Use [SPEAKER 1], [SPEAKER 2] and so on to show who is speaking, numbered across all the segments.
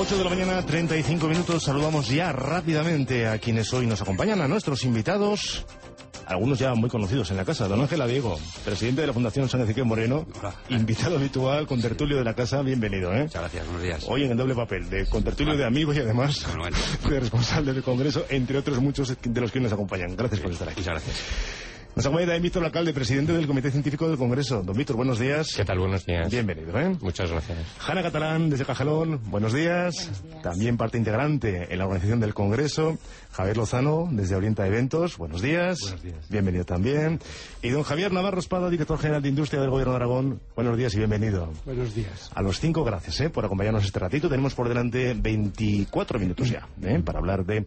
[SPEAKER 1] 8 de la mañana, 35 minutos. Saludamos ya rápidamente a quienes hoy nos acompañan, a nuestros invitados. Algunos ya muy conocidos en la casa. Don Ángela Diego, presidente de la Fundación San Ezequiel Moreno, invitado habitual, con tertulio de la casa, bienvenido. ¿eh?
[SPEAKER 2] Muchas gracias, buenos días.
[SPEAKER 1] Hoy en el doble papel, de contertulio de amigos y además de responsable del Congreso, entre otros muchos de los que nos acompañan. Gracias por estar aquí.
[SPEAKER 2] Muchas gracias.
[SPEAKER 1] Nos acompaña también Víctor Alcalde, presidente del Comité Científico del Congreso. Don Víctor, buenos días.
[SPEAKER 3] ¿Qué tal? Buenos días.
[SPEAKER 1] Bienvenido, ¿eh?
[SPEAKER 3] Muchas gracias.
[SPEAKER 1] Hanna Catalán, desde Cajalón, buenos días. También parte integrante en la organización del Congreso. Javier Lozano, desde Orienta Eventos, buenos días.
[SPEAKER 4] Buenos días.
[SPEAKER 1] Bienvenido también. Y don Javier Navarro Espada, director general de Industria del Gobierno de Aragón, buenos días y bienvenido.
[SPEAKER 4] Buenos días.
[SPEAKER 1] A los cinco, gracias ¿eh? por acompañarnos este ratito. Tenemos por delante 24 minutos ya ¿eh? para hablar de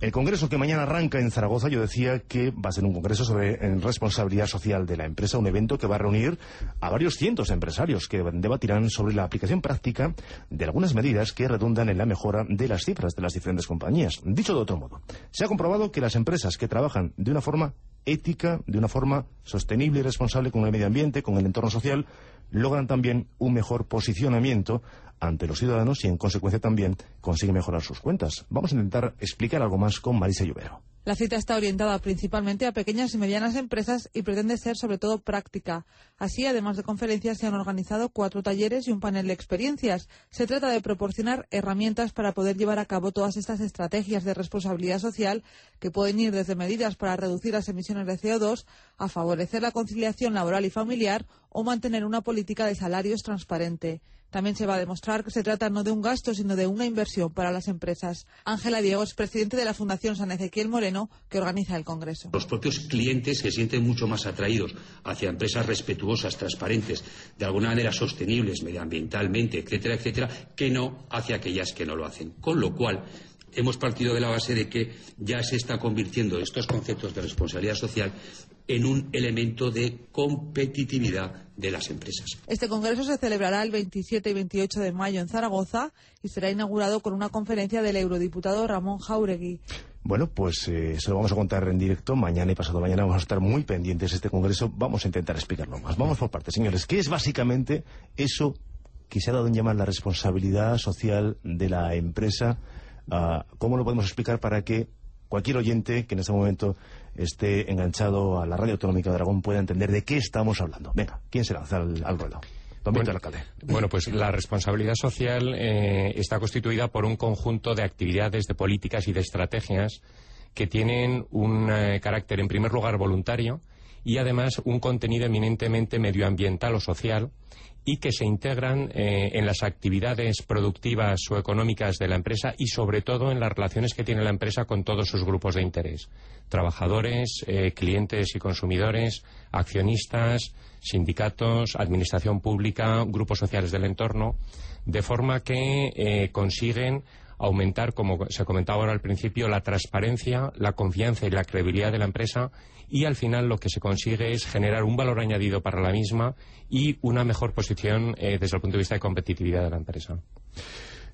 [SPEAKER 1] el Congreso que mañana arranca en Zaragoza. Yo decía que va a ser un Congreso sobre responsabilidad social de la empresa, un evento que va a reunir a varios cientos de empresarios que debatirán sobre la aplicación práctica de algunas medidas que redundan en la mejora de las cifras de las diferentes compañías. Dicho de otro modo, se ha comprobado que las empresas que trabajan de una forma ética, de una forma sostenible y responsable con el medio ambiente, con el entorno social, logran también un mejor posicionamiento ante los ciudadanos y, en consecuencia, también consiguen mejorar sus cuentas. Vamos a intentar explicar algo más con Marisa Lluvero.
[SPEAKER 5] La cita está orientada principalmente a pequeñas y medianas empresas y pretende ser sobre todo práctica. Así, además de conferencias, se han organizado cuatro talleres y un panel de experiencias. Se trata de proporcionar herramientas para poder llevar a cabo todas estas estrategias de responsabilidad social que pueden ir desde medidas para reducir las emisiones de CO2 a favorecer la conciliación laboral y familiar o mantener una política de salarios transparente. También se va a demostrar que se trata no de un gasto, sino de una inversión para las empresas. Ángela Diego es presidente de la Fundación San Ezequiel Moreno, que organiza el Congreso.
[SPEAKER 2] Los propios clientes se sienten mucho más atraídos hacia empresas respetuosas, transparentes, de alguna manera sostenibles medioambientalmente, etcétera, etcétera, que no hacia aquellas que no lo hacen. Con lo cual, hemos partido de la base de que ya se está convirtiendo estos conceptos de responsabilidad social en un elemento de competitividad de las empresas.
[SPEAKER 5] Este congreso se celebrará el 27 y 28 de mayo en Zaragoza y será inaugurado con una conferencia del eurodiputado Ramón Jauregui.
[SPEAKER 1] Bueno, pues eh, se lo vamos a contar en directo. Mañana y pasado mañana vamos a estar muy pendientes de este congreso. Vamos a intentar explicarlo más. Vamos por partes, señores. ¿Qué es básicamente eso que se ha dado en llamar la responsabilidad social de la empresa? Ah, ¿Cómo lo podemos explicar para que cualquier oyente que en este momento esté enganchado a la radio autonómica de Aragón pueda entender de qué estamos hablando. Venga, ¿quién se lanza al, al ruedo? Alcalde.
[SPEAKER 3] Bueno, pues la responsabilidad social eh, está constituida por un conjunto de actividades, de políticas y de estrategias que tienen un eh, carácter, en primer lugar, voluntario y además un contenido eminentemente medioambiental o social y que se integran eh, en las actividades productivas o económicas de la empresa y sobre todo en las relaciones que tiene la empresa con todos sus grupos de interés. Trabajadores, eh, clientes y consumidores, accionistas, sindicatos, administración pública, grupos sociales del entorno, de forma que eh, consiguen aumentar, como se comentaba ahora al principio, la transparencia, la confianza y la credibilidad de la empresa y al final lo que se consigue es generar un valor añadido para la misma y una mejor posición eh, desde el punto de vista de competitividad de la empresa.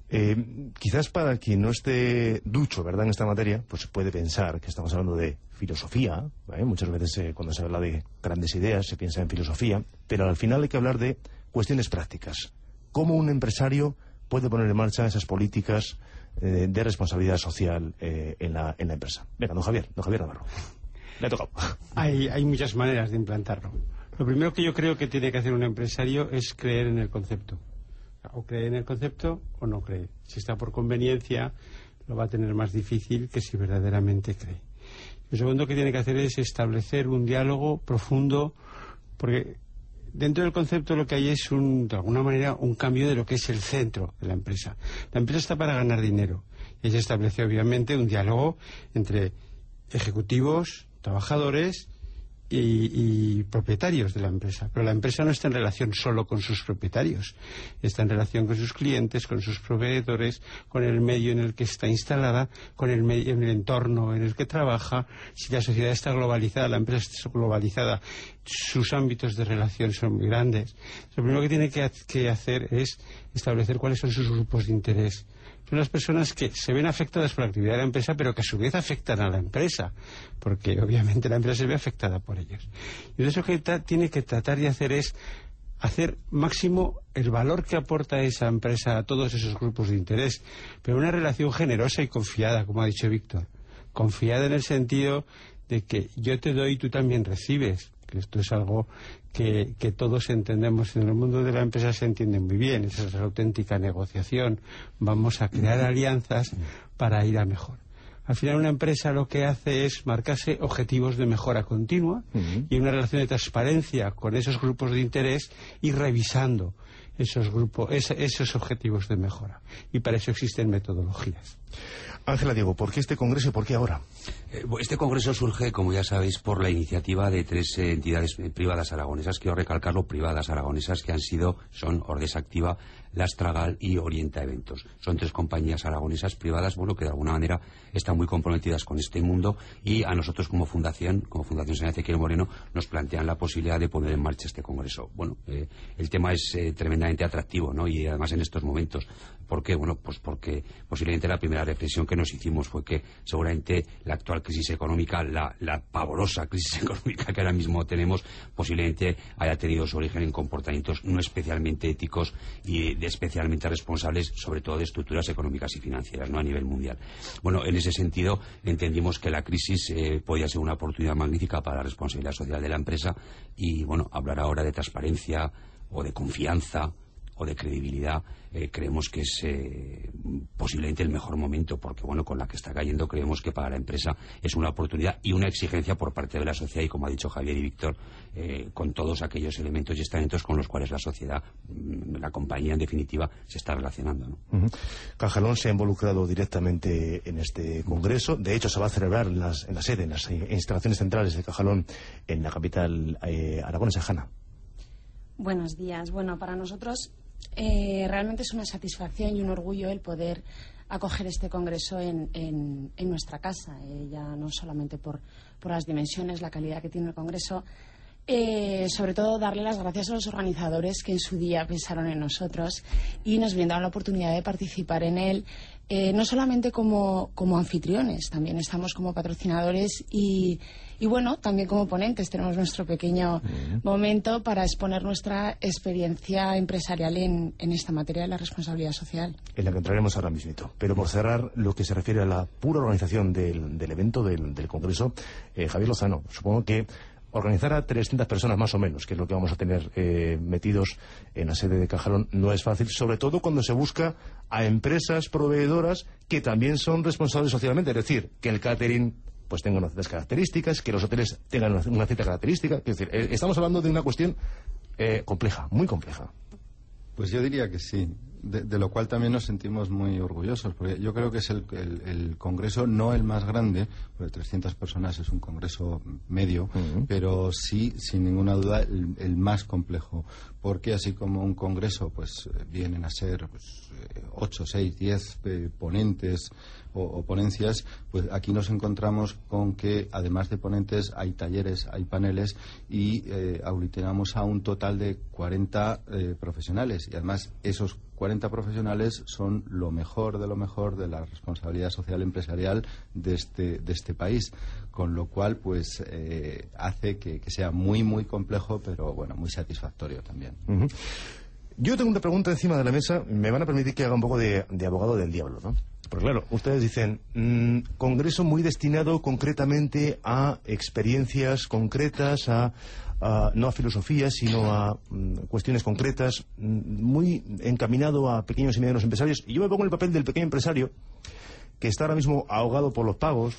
[SPEAKER 1] Eh, quizás para quien no esté ducho ¿verdad? en esta materia, pues puede pensar que estamos hablando de filosofía. Muchas veces eh, cuando se habla de grandes ideas se piensa en filosofía, pero al final hay que hablar de cuestiones prácticas. ¿Cómo un empresario puede poner en marcha esas políticas eh, de responsabilidad social en, la, en la empresa? Venga, don Javier, don Javier Navarro. Le ha tocado.
[SPEAKER 4] Hay, hay muchas maneras de implantarlo. Lo primero que yo creo que tiene que hacer un empresario es creer en el concepto o cree en el concepto o no cree. Si está por conveniencia, lo va a tener más difícil que si verdaderamente cree. Lo segundo que tiene que hacer es establecer un diálogo profundo, porque dentro del concepto lo que hay es, un, de alguna manera, un cambio de lo que es el centro de la empresa. La empresa está para ganar dinero Y se establece obviamente un diálogo entre ejecutivos, trabajadores y, propietarios de la empresa. Pero la empresa no está en relación solo con sus propietarios, está en relación con sus clientes, con sus proveedores, con el medio en el que está instalada, con el, medio, en el entorno en el que trabaja. Si la sociedad está globalizada, la empresa está globalizada, sus ámbitos de relación son muy grandes. Lo primero que tiene que hacer es establecer cuáles son sus grupos de interés son las personas que se ven afectadas por la actividad de la empresa, pero que a su vez afectan a la empresa, porque obviamente la empresa se ve afectada por ellos. Y eso que tiene que tratar de hacer es hacer máximo el valor que aporta esa empresa a todos esos grupos de interés, pero una relación generosa y confiada, como ha dicho Víctor. Confiada en el sentido de que yo te doy y tú también recibes que esto es algo que, todos entendemos en el mundo de la empresa se entiende muy bien, esa es la auténtica negociación, vamos a crear alianzas para ir a mejor. Al final una empresa lo que hace es marcarse objetivos de mejora continua y una relación de transparencia con esos grupos de interés y revisando esos grupos, esos objetivos de mejora. Y para eso existen metodologías.
[SPEAKER 1] Ángela Diego, ¿por qué este congreso y por qué ahora?
[SPEAKER 2] Eh, este congreso surge, como ya sabéis, por la iniciativa de tres eh, entidades eh, privadas aragonesas. Quiero recalcarlo, privadas aragonesas que han sido, son Ordesa Activa, Lastragal y Orienta Eventos. Son tres compañías aragonesas privadas, bueno, que de alguna manera están muy comprometidas con este mundo y a nosotros como fundación, como Fundación San Ezequiel Moreno, nos plantean la posibilidad de poner en marcha este congreso. Bueno, el tema es tremendamente atractivo, ¿no? Y además en estos momentos. ¿Por qué? Bueno, pues porque posiblemente la primera reflexión que nos hicimos fue que seguramente la actual crisis económica, la, pavorosa crisis económica que ahora mismo tenemos, posiblemente haya tenido su origen en comportamientos no especialmente éticos y especialmente responsables, sobre todo de estructuras económicas y financieras, no a nivel mundial. Bueno, en ese sentido entendimos que la crisis eh, podía ser una oportunidad magnífica para la responsabilidad social de la empresa y, bueno, hablar ahora de transparencia o de confianza o de credibilidad, eh, creemos que es eh, posiblemente el mejor momento, porque bueno, con la que está cayendo creemos que para la empresa es una oportunidad y una exigencia por parte de la sociedad y como ha dicho Javier y Víctor, eh, con todos aquellos elementos y estamentos con los cuales la sociedad, mm, la compañía en definitiva, se está relacionando. ¿no?
[SPEAKER 1] Cajalón se ha involucrado directamente en este congreso, de hecho se va a celebrar en, las, en la sede, en las instalaciones centrales de Cajalón en la capital aragonesa, Jana.
[SPEAKER 6] Buenos días. Bueno, para nosotros eh, realmente es una satisfacción y un orgullo el poder acoger este congreso en, en, nuestra casa, eh, ya no solamente por, por, las dimensiones, la calidad que tiene el congreso, eh, sobre todo darle las gracias a los organizadores que en su día pensaron en nosotros y nos brindaron la oportunidad de participar en él eh, no solamente como, anfitriones, también estamos como patrocinadores y, bueno, también como ponentes. Tenemos nuestro pequeño momento para exponer nuestra experiencia empresarial en, esta materia de la responsabilidad social.
[SPEAKER 1] En la que entraremos ahora mismo. Pero por cerrar, lo que se refiere a la pura organización del, evento, del, Congreso, eh, Javier Lozano, supongo que organizar a 300 personas más o menos, que es lo que vamos a tener eh, metidos en la sede de Cajalón, no es fácil, sobre todo cuando se busca a empresas proveedoras que también son responsables socialmente, es decir, que el catering pues tenga unas ciertas características, que los hoteles tengan una, cierta característica, es decir, eh, estamos hablando de una cuestión eh, compleja, muy compleja.
[SPEAKER 7] Pues yo diría que sí de, lo cual también nos sentimos muy orgullosos, porque yo creo que es el, congreso no el más grande, porque 300 personas es un congreso medio, pero sí, sin ninguna duda, el, más complejo, porque así como un congreso, pues vienen a ser pues, 8, 6, 10 ponentes o, ponencias, pues aquí nos encontramos con que además de ponentes hay talleres, hay paneles y eh, a un total de 40 eh, profesionales. Y además esos 40 profesionales son lo mejor de lo mejor de la responsabilidad social empresarial de este, de este país, con lo cual pues eh, hace que, sea muy muy complejo pero bueno muy satisfactorio también.
[SPEAKER 1] Yo tengo una pregunta encima de la mesa, me van a permitir que haga un poco de, abogado del diablo, ¿no? Pues claro, ustedes dicen, mm, congreso muy destinado concretamente a experiencias concretas, a, no a filosofía, sino a mm, cuestiones concretas, mm, muy encaminado a pequeños y medianos empresarios. Y yo me pongo en el papel del pequeño empresario que está ahora mismo ahogado por los pagos,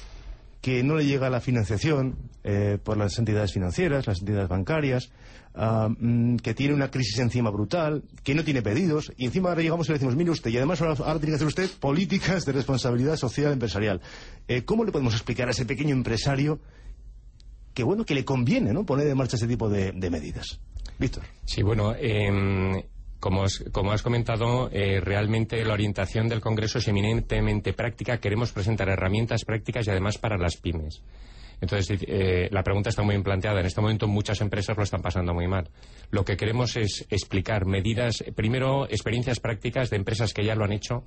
[SPEAKER 1] que no le llega la financiación eh, por las entidades financieras, las entidades bancarias, ah, mm, que tiene una crisis encima brutal, que no tiene pedidos, y encima ahora llegamos y le decimos, mire usted, y además ahora, tiene que hacer usted políticas de responsabilidad social empresarial. Eh, ¿Cómo le podemos explicar a ese pequeño empresario que, bueno, que le conviene ¿no? poner en marcha ese tipo de, medidas? Víctor.
[SPEAKER 3] Sí, bueno, em, como, has comentado, eh, realmente la orientación del Congreso es eminentemente práctica. Queremos presentar herramientas prácticas y además para las pymes. Entonces, eh, la pregunta está muy bien planteada. En este momento muchas empresas lo están pasando muy mal. Lo que queremos es explicar medidas, primero, experiencias prácticas de empresas que ya lo han hecho.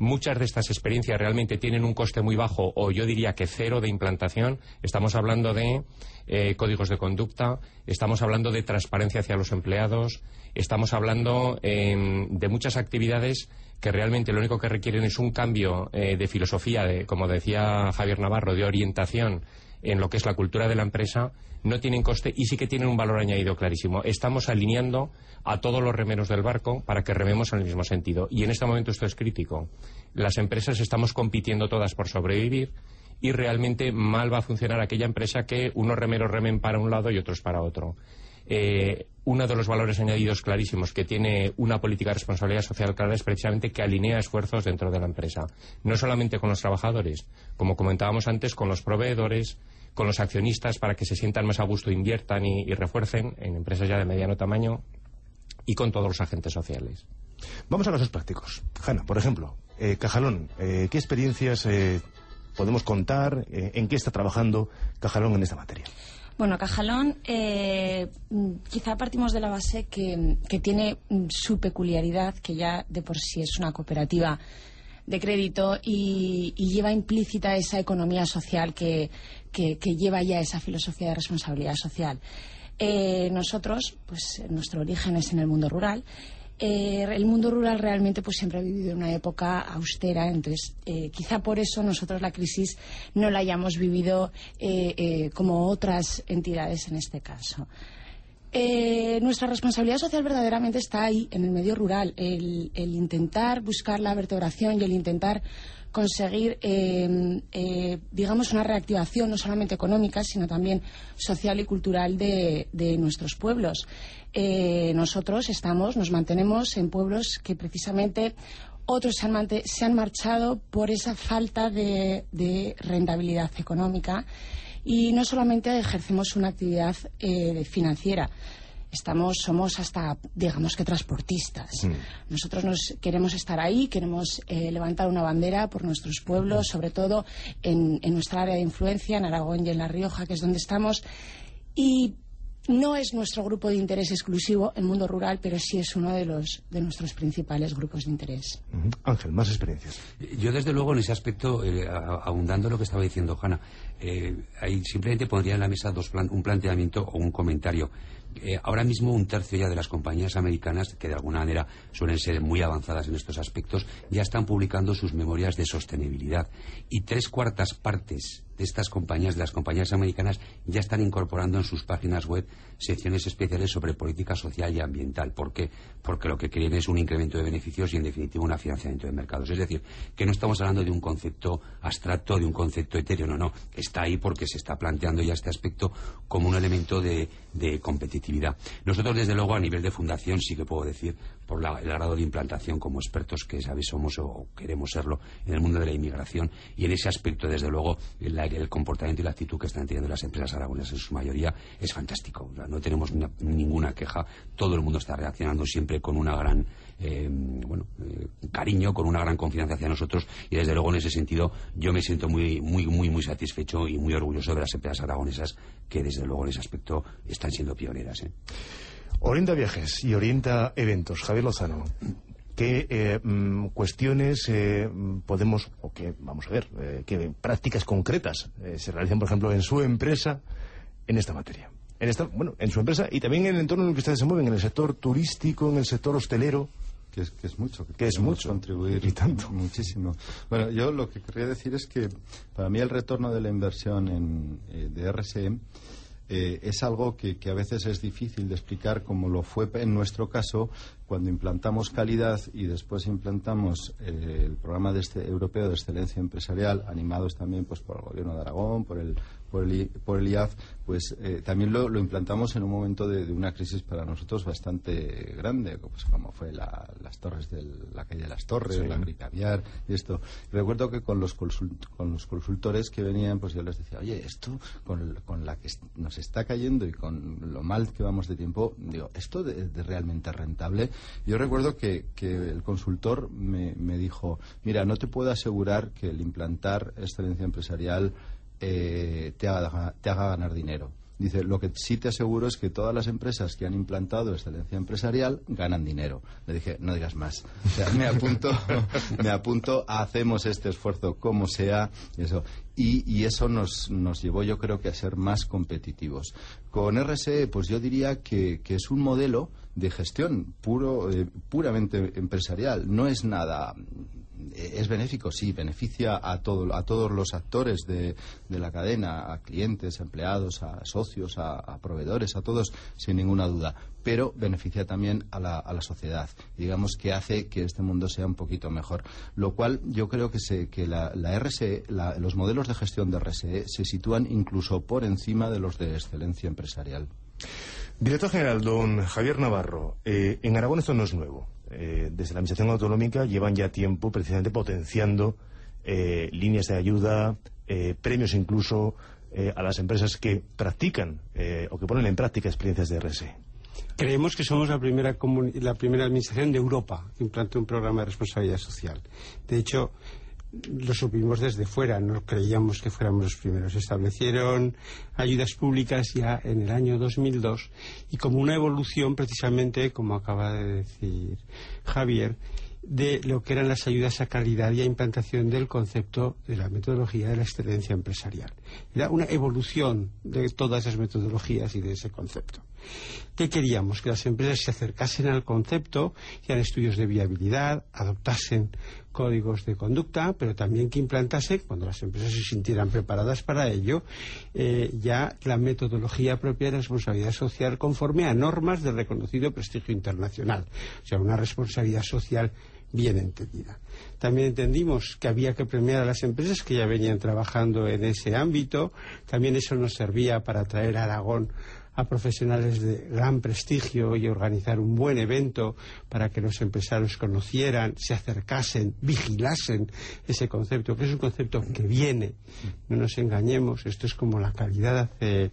[SPEAKER 3] Muchas de estas experiencias realmente tienen un coste muy bajo o yo diría que cero de implantación. Estamos hablando de eh, códigos de conducta, estamos hablando de transparencia hacia los empleados, estamos hablando em, de muchas actividades que realmente lo único que requieren es un cambio eh, de filosofía, de, como decía Javier Navarro, de orientación en lo que es la cultura de la empresa, no tienen coste y sí que tienen un valor añadido clarísimo. Estamos alineando a todos los remeros del barco para que rememos en el mismo sentido. Y en este momento esto es crítico. Las empresas estamos compitiendo todas por sobrevivir y realmente mal va a funcionar aquella empresa que unos remeros remen para un lado y otros para otro. Eh, uno de los valores añadidos clarísimos que tiene una política de responsabilidad social clara es precisamente que alinea esfuerzos dentro de la empresa. No solamente con los trabajadores, como comentábamos antes, con los proveedores, con los accionistas para que se sientan más a gusto, inviertan y, refuercen en empresas ya de mediano tamaño y con todos los agentes sociales.
[SPEAKER 1] Vamos a casos prácticos. Hanna, por ejemplo, eh, Cajalón, eh, ¿qué experiencias podemos contar? ¿En qué está trabajando Cajalón en esta materia?
[SPEAKER 6] Bueno, Cajalón, eh, quizá partimos de la base que, tiene su peculiaridad, que ya de por sí es una cooperativa de crédito y, lleva implícita esa economía social que, lleva ya esa filosofía de responsabilidad social. Eh, nosotros, pues nuestro origen es en el mundo rural eh, el mundo rural realmente pues siempre ha vivido una época austera, entonces eh, quizá por eso nosotros la crisis no la hayamos vivido eh, como otras entidades en este caso. Nuestra responsabilidad social verdaderamente está ahí, en el medio rural, el, intentar buscar la vertebración y el intentar conseguir, digamos, una reactivación no solamente económica, sino también social y cultural de nuestros pueblos. Eh, nosotros estamos, nos mantenemos en pueblos que precisamente otros se han, se han marchado por esa falta de, rentabilidad económica y no solamente ejercemos una actividad eh, financiera. Estamos, somos hasta, digamos que transportistas. Mm. Nosotros nos queremos estar ahí, queremos eh, levantar una bandera por nuestros pueblos, mm. sobre todo en, en nuestra área de influencia, en Aragón y en La Rioja, que es donde estamos. Y no es nuestro grupo de interés exclusivo el mundo rural, pero sí es uno de, los, de nuestros principales grupos de interés.
[SPEAKER 1] Ángel, más experiencias.
[SPEAKER 2] Yo, desde luego, en ese aspecto, eh, abundando lo que estaba diciendo Hanna, eh, ahí simplemente pondría en la mesa dos un planteamiento o un comentario. Eh, ahora mismo un tercio ya de las compañías americanas, que de alguna manera suelen ser muy avanzadas en estos aspectos, ya están publicando sus memorias de sostenibilidad. Y tres cuartas partes estas compañías, las compañías americanas, ya están incorporando en sus páginas web secciones especiales sobre política social y ambiental. ¿Por qué? Porque lo que quieren es un incremento de beneficios y, en definitiva, un financiamiento de mercados. Es decir, que no estamos hablando de un concepto abstracto, de un concepto etéreo, no, no. Está ahí porque se está planteando ya este aspecto como un elemento de, competitividad. Nosotros, desde luego, a nivel de fundación, sí que puedo decir, por el grado de implantación como expertos que, sabéis, somos o queremos serlo en el mundo de la inmigración, y en ese aspecto, desde luego, el, comportamiento y la actitud que están teniendo las empresas aragonesas en su mayoría es fantástico no tenemos ninguna queja. Todo el mundo está reaccionando siempre con una gran eh, bueno, eh, cariño, con una gran confianza hacia nosotros y desde luego en ese sentido yo me siento muy, muy, muy, muy satisfecho y muy orgulloso de las empresas aragonesas que desde luego en ese aspecto están siendo pioneras. ¿eh?
[SPEAKER 1] Orienta viajes y orienta eventos. Javier Lozano. ¿Qué mm, cuestiones podemos, o qué, vamos a ver, qué prácticas concretas se realizan, por ejemplo, en su empresa en esta materia? en esta, bueno, en su empresa y también en el entorno en el que ustedes se mueven, en el sector turístico, en el sector hostelero.
[SPEAKER 7] Que es, que es mucho.
[SPEAKER 1] Que, es mucho.
[SPEAKER 7] Contribuir y tanto. Muchísimo. Bueno, yo lo que querría decir es que para mí el retorno de la inversión en, eh, de RSE eh, es algo que, que, a veces es difícil de explicar, como lo fue en nuestro caso cuando implantamos calidad y después implantamos eh, el programa de este, europeo de excelencia empresarial, animados también pues, por el gobierno de Aragón, por el, por el, por el IAF, pues eh, también lo, implantamos en un momento de, una crisis para nosotros bastante grande, pues, como fue la, las torres de la calle de las Torres, la gripe aviar y esto. Recuerdo que con los, con los consultores que venían, pues yo les decía, oye, esto con, con, la que nos está cayendo y con lo mal que vamos de tiempo, digo, ¿esto es de realmente rentable? Yo recuerdo que, el consultor me, dijo, mira, no te puedo asegurar que el implantar excelencia empresarial eh, te, haga, te haga ganar dinero. Dice, lo que sí te aseguro es que todas las empresas que han implantado excelencia empresarial ganan dinero. Le dije, no digas más. O sea, me apunto, me apunto, hacemos este esfuerzo como sea, eso. Y, eso nos, nos, llevó, yo creo que, a ser más competitivos. Con RSE, pues yo diría que, que es un modelo de gestión puro, eh, puramente empresarial. No es nada es benéfico, sí, beneficia a, todo, a todos los actores de, la cadena, a clientes, a empleados, a socios, a, proveedores, a todos, sin ninguna duda. Pero beneficia también a la, a la, sociedad. Digamos que hace que este mundo sea un poquito mejor. Lo cual yo creo que, se, que la, RSE, los modelos de gestión de RSE se sitúan incluso por encima de los de excelencia empresarial.
[SPEAKER 1] Director General, don Javier Navarro, eh, en Aragón esto no es nuevo. Eh, desde la Administración Autonómica llevan ya tiempo precisamente potenciando eh, líneas de ayuda, premios incluso a las empresas que practican o que ponen en práctica experiencias de RSE.
[SPEAKER 4] Creemos que somos la primera, la primera administración de Europa que implanta un programa de responsabilidad social. De hecho, lo supimos desde fuera, no creíamos que fuéramos los primeros. Establecieron ayudas públicas ya en el año 2002 y como una evolución, precisamente, como acaba de decir Javier, de lo que eran las ayudas a calidad y a implantación del concepto de la metodología de la excelencia empresarial. Era una evolución de todas esas metodologías y de ese concepto. ¿Qué queríamos? Que las empresas se acercasen al concepto, hicieran estudios de viabilidad, adoptasen códigos de conducta, pero también que implantase, cuando las empresas se sintieran preparadas para ello, eh, ya la metodología propia de responsabilidad social conforme a normas de reconocido prestigio internacional. O sea, una responsabilidad social bien entendida. También entendimos que había que premiar a las empresas que ya venían trabajando en ese ámbito. También eso nos servía para traer a Aragón a profesionales de gran prestigio y organizar un buen evento para que los empresarios conocieran, se acercasen, vigilasen ese concepto, que es un concepto que viene. No nos engañemos, esto es como la calidad hace.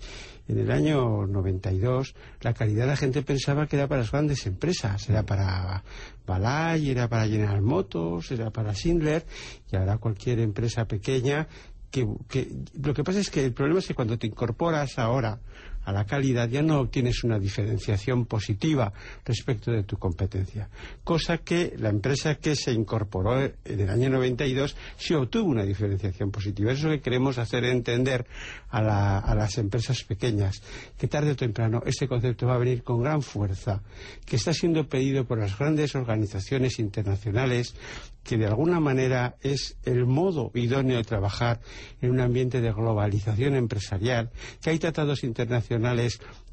[SPEAKER 4] En el año 92, la calidad la gente pensaba que era para las grandes empresas, era para Balay, era para General Motors, era para Schindler, y ahora cualquier empresa pequeña que, que, lo que pasa es que el problema es que cuando te incorporas ahora a la calidad ya no obtienes una diferenciación positiva respecto de tu competencia. Cosa que la empresa que se incorporó en el año 92 sí obtuvo una diferenciación positiva. Eso es lo que queremos hacer entender a, a las empresas pequeñas, que tarde o temprano este concepto va a venir con gran fuerza, que está siendo pedido por las grandes organizaciones internacionales que de alguna manera es el modo idóneo de trabajar en un ambiente de globalización empresarial, que hay tratados internacionales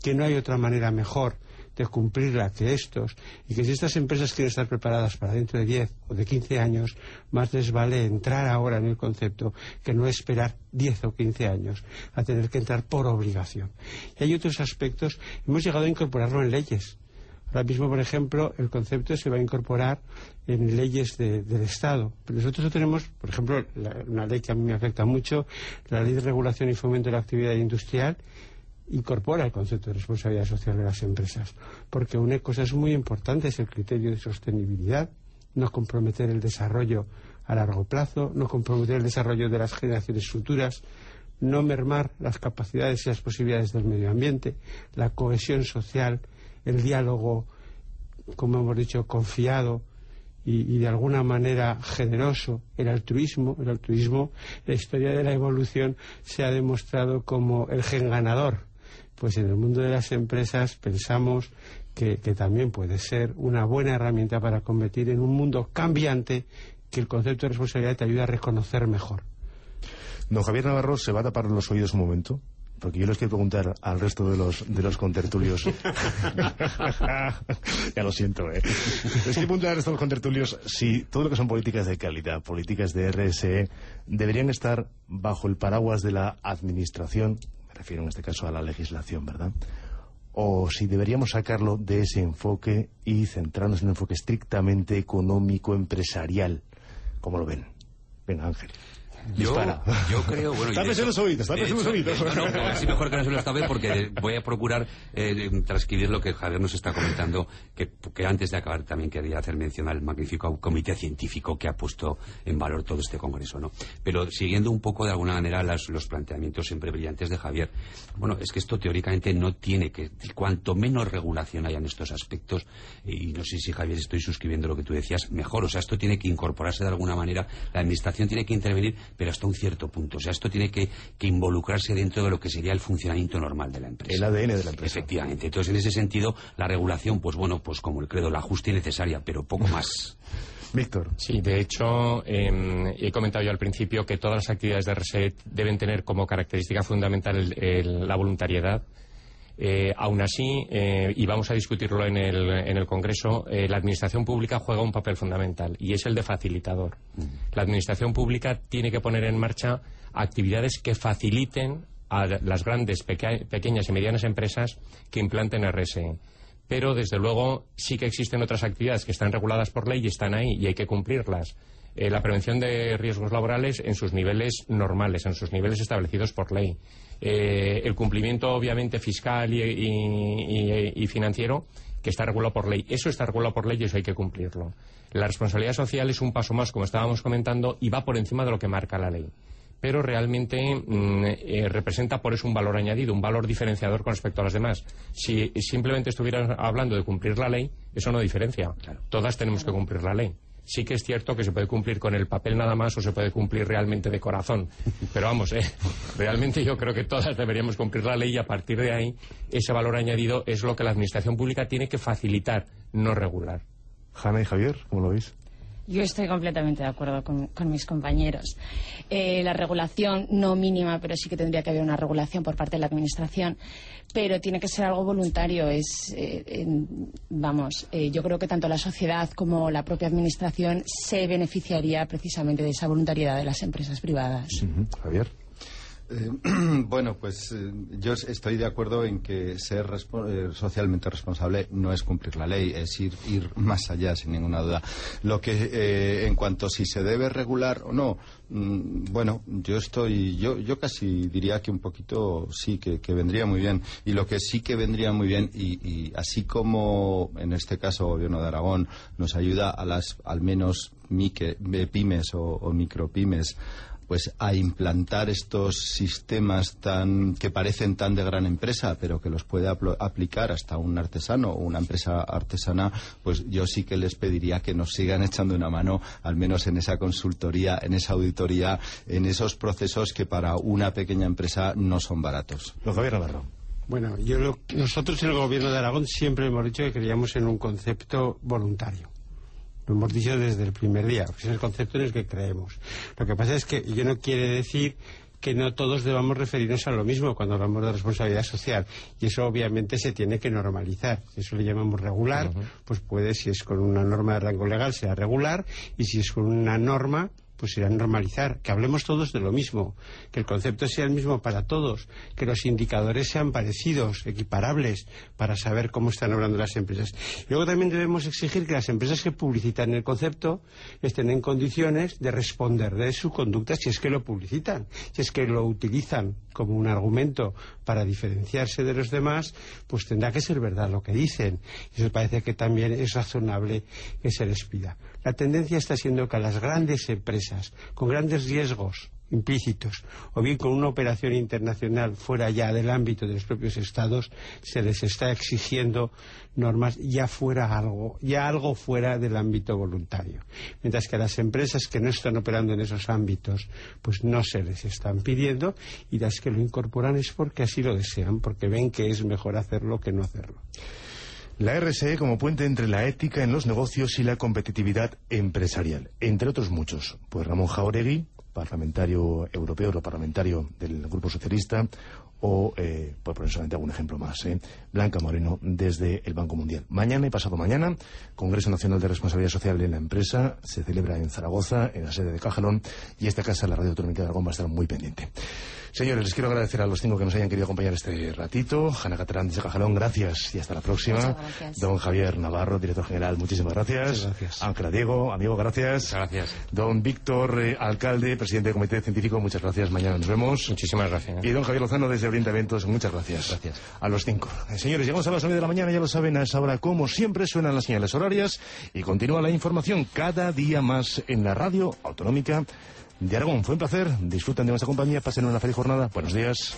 [SPEAKER 4] que no hay otra manera mejor de cumplirla que estos, y que si estas empresas quieren estar preparadas para dentro de 10 o de 15 años, más les vale entrar ahora en el concepto que no esperar 10 o 15 años a tener que entrar por obligación. Y hay otros aspectos, hemos llegado a incorporarlo en leyes Ahora mismo, por ejemplo, el concepto se va a incorporar en leyes del Estado. Nosotros tenemos, por ejemplo, una ley que a mí me afecta mucho, la Ley de Regulación y Fomento de la Actividad Industrial, incorpora el concepto de responsabilidad social de las empresas, porque une cosas muy importantes, el criterio de sostenibilidad, no comprometer el desarrollo a largo plazo, no comprometer el desarrollo de las generaciones futuras, no mermar las capacidades y las posibilidades del medio ambiente, la cohesión social, el diálogo, como hemos dicho, confiado y, de alguna manera generoso, el altruismo, el altruismo, la historia de la evolución se ha demostrado como el gen ganador. Pues en el mundo de las empresas pensamos que, que también puede ser una buena herramienta para competir en un mundo cambiante que el concepto de responsabilidad te ayuda a reconocer mejor.
[SPEAKER 1] Don Javier Navarro se va a tapar los oídos un momento porque yo les quiero preguntar al resto de los, de los contertulios. ya lo siento, ¿eh? Les quiero preguntar al resto de los contertulios si todo lo que son políticas de calidad, políticas de RSE, deberían estar bajo el paraguas de la administración, refiero en este caso a la legislación, ¿verdad? O si deberíamos sacarlo de ese enfoque y centrarnos en un enfoque estrictamente económico, empresarial. ¿Cómo lo ven? Venga, Ángel.
[SPEAKER 8] Yo, yo creo, bueno...
[SPEAKER 1] Está en los oídos, está en los oídos.
[SPEAKER 8] No, no, así mejor que no se lo esta vez porque voy a procurar eh, transcribir lo que Javier nos está comentando, que, que, antes de acabar también quería hacer mención al magnífico comité científico que ha puesto en valor todo este congreso, ¿no? Pero siguiendo un poco de alguna manera las, los planteamientos siempre brillantes de Javier, bueno, es que esto teóricamente no tiene que, cuanto menos regulación haya en estos aspectos, y no sé si Javier estoy suscribiendo lo que tú decías, mejor, o sea, esto tiene que incorporarse de alguna manera, la administración tiene que intervenir pero hasta un cierto punto. O sea, esto tiene que, involucrarse dentro de lo que sería el funcionamiento normal de la empresa.
[SPEAKER 1] El ADN de la empresa.
[SPEAKER 8] Efectivamente. Entonces, en ese sentido, la regulación, pues bueno, pues como el credo, la justa y necesaria, pero poco más.
[SPEAKER 1] Víctor.
[SPEAKER 3] Sí, de hecho, em, he comentado yo al principio que todas las actividades de RSET deben tener como característica fundamental la voluntariedad. Eh, aún así, eh, y vamos a discutirlo en el, en el Congreso, eh, la Administración Pública juega un papel fundamental y es el de facilitador. La Administración Pública tiene que poner en marcha actividades que faciliten a las grandes, pequeñas y medianas empresas que implanten RSE. Pero, desde luego, sí que existen otras actividades que están reguladas por ley y están ahí y hay que cumplirlas. La prevención de riesgos laborales en sus niveles normales, en sus niveles establecidos por ley. Eh, el cumplimiento obviamente fiscal y, financiero que está regulado por ley. Eso está regulado por ley y eso hay que cumplirlo. La responsabilidad social es un paso más, como estábamos comentando, y va por encima de lo que marca la ley. Pero realmente mm, eh, representa por eso un valor añadido, un valor diferenciador con respecto a las demás. Si simplemente estuvieran hablando de cumplir la ley, eso no diferencia. Todas tenemos que cumplir la ley sí que es cierto que se puede cumplir con el papel nada más o se puede cumplir realmente de corazón. Pero vamos, eh, realmente yo creo que todas deberíamos cumplir la ley y a partir de ahí ese valor añadido es lo que la Administración Pública tiene que facilitar, no regular.
[SPEAKER 1] Hanna y Javier, ¿cómo lo veis?
[SPEAKER 6] Yo estoy completamente de acuerdo con, mis compañeros. Eh, la regulación, no mínima, pero sí que tendría que haber una regulación por parte de la Administración, pero tiene que ser algo voluntario. Es, eh, vamos, eh, yo creo que tanto la sociedad como la propia Administración se beneficiaría precisamente de esa voluntariedad de las empresas privadas.
[SPEAKER 1] Javier.
[SPEAKER 7] Eh, bueno, pues eh, yo estoy de acuerdo en que ser eh, socialmente responsable no es cumplir la ley, es ir, ir más allá, sin ninguna duda. Lo que, en cuanto a si se debe regular o no, mm, bueno, yo estoy, yo, yo casi diría que un poquito sí, que, vendría muy bien. Y lo que sí que vendría muy bien, y, así como en este caso el Gobierno de Aragón nos ayuda a las, al menos, pymes o, o micropymes, pues a implantar estos sistemas tan que parecen tan de gran empresa, pero que los puede aplicar hasta un artesano o una empresa artesana, pues yo sí que les pediría que nos sigan echando una mano, al menos en esa consultoría, en esa auditoría, en esos procesos que para una pequeña empresa no son baratos.
[SPEAKER 1] Los gobiernos
[SPEAKER 4] Bueno, yo nosotros en el gobierno de Aragón siempre hemos dicho que creíamos en un concepto voluntario. Lo hemos dicho desde el primer día, es el concepto en el que creemos. Lo que pasa es que yo no quiere decir que no todos debamos referirnos a lo mismo cuando hablamos de responsabilidad social. Y eso obviamente se tiene que normalizar. Eso le llamamos regular, pues puede, si es con una norma de rango legal, sea regular, y si es con una norma, pues irá a normalizar, que hablemos todos de lo mismo, que el concepto sea el mismo para todos, que los indicadores sean parecidos, equiparables, para saber cómo están hablando las empresas. luego también debemos exigir que las empresas que publicitan el concepto estén en condiciones de responder de su conducta si es que lo publicitan, si es que lo utilizan como un argumento para diferenciarse de los demás, pues tendrá que ser verdad lo que dicen. Y eso parece que también es razonable que se les pida. La tendencia está siendo que a las grandes empresas, con grandes riesgos implícitos, o bien con una operación internacional fuera ya del ámbito de los propios estados, se les está exigiendo normas ya fuera algo, ya algo fuera del ámbito voluntario. Mientras que a las empresas que no están operando en esos ámbitos, pues no se les están pidiendo, y las que lo incorporan es porque así lo desean, porque ven que es mejor hacerlo que no hacerlo.
[SPEAKER 1] La RSE como puente entre la ética en los negocios y la competitividad empresarial, entre otros muchos. Pues Ramón Jauregui, parlamentario europeo, parlamentario del Grupo Socialista, o, eh, poner solamente algún ejemplo más, ¿eh? Blanca Moreno desde el Banco Mundial. Mañana y pasado mañana, Congreso Nacional de Responsabilidad Social en la Empresa, se celebra en Zaragoza, en la sede de Cajalón, y esta casa, la Radio Autonómica de Aragón, va a estar muy pendiente. Señores, les quiero agradecer a los cinco que nos hayan querido acompañar este ratito. Hanna Caterán de Cajalón, gracias y hasta la próxima. Don Javier Navarro, director general, muchísimas gracias.
[SPEAKER 4] gracias.
[SPEAKER 1] Ángela Diego, amigo, gracias.
[SPEAKER 8] gracias.
[SPEAKER 1] Don Víctor, eh, alcalde, presidente del Comité Científico, muchas gracias. Mañana nos vemos.
[SPEAKER 3] Muchísimas gracias.
[SPEAKER 1] Y don Javier Lozano desde Orientamientos, muchas gracias.
[SPEAKER 8] Gracias.
[SPEAKER 1] A los cinco. Eh, Señores, llegamos a las nueve de la mañana, ya lo saben, a esa hora, como siempre, suenan las señales horarias y continúa la información cada día más en la radio autonómica de Aragón. Fue un placer, disfruten de nuestra compañía, pasen una feliz jornada. Buenos días.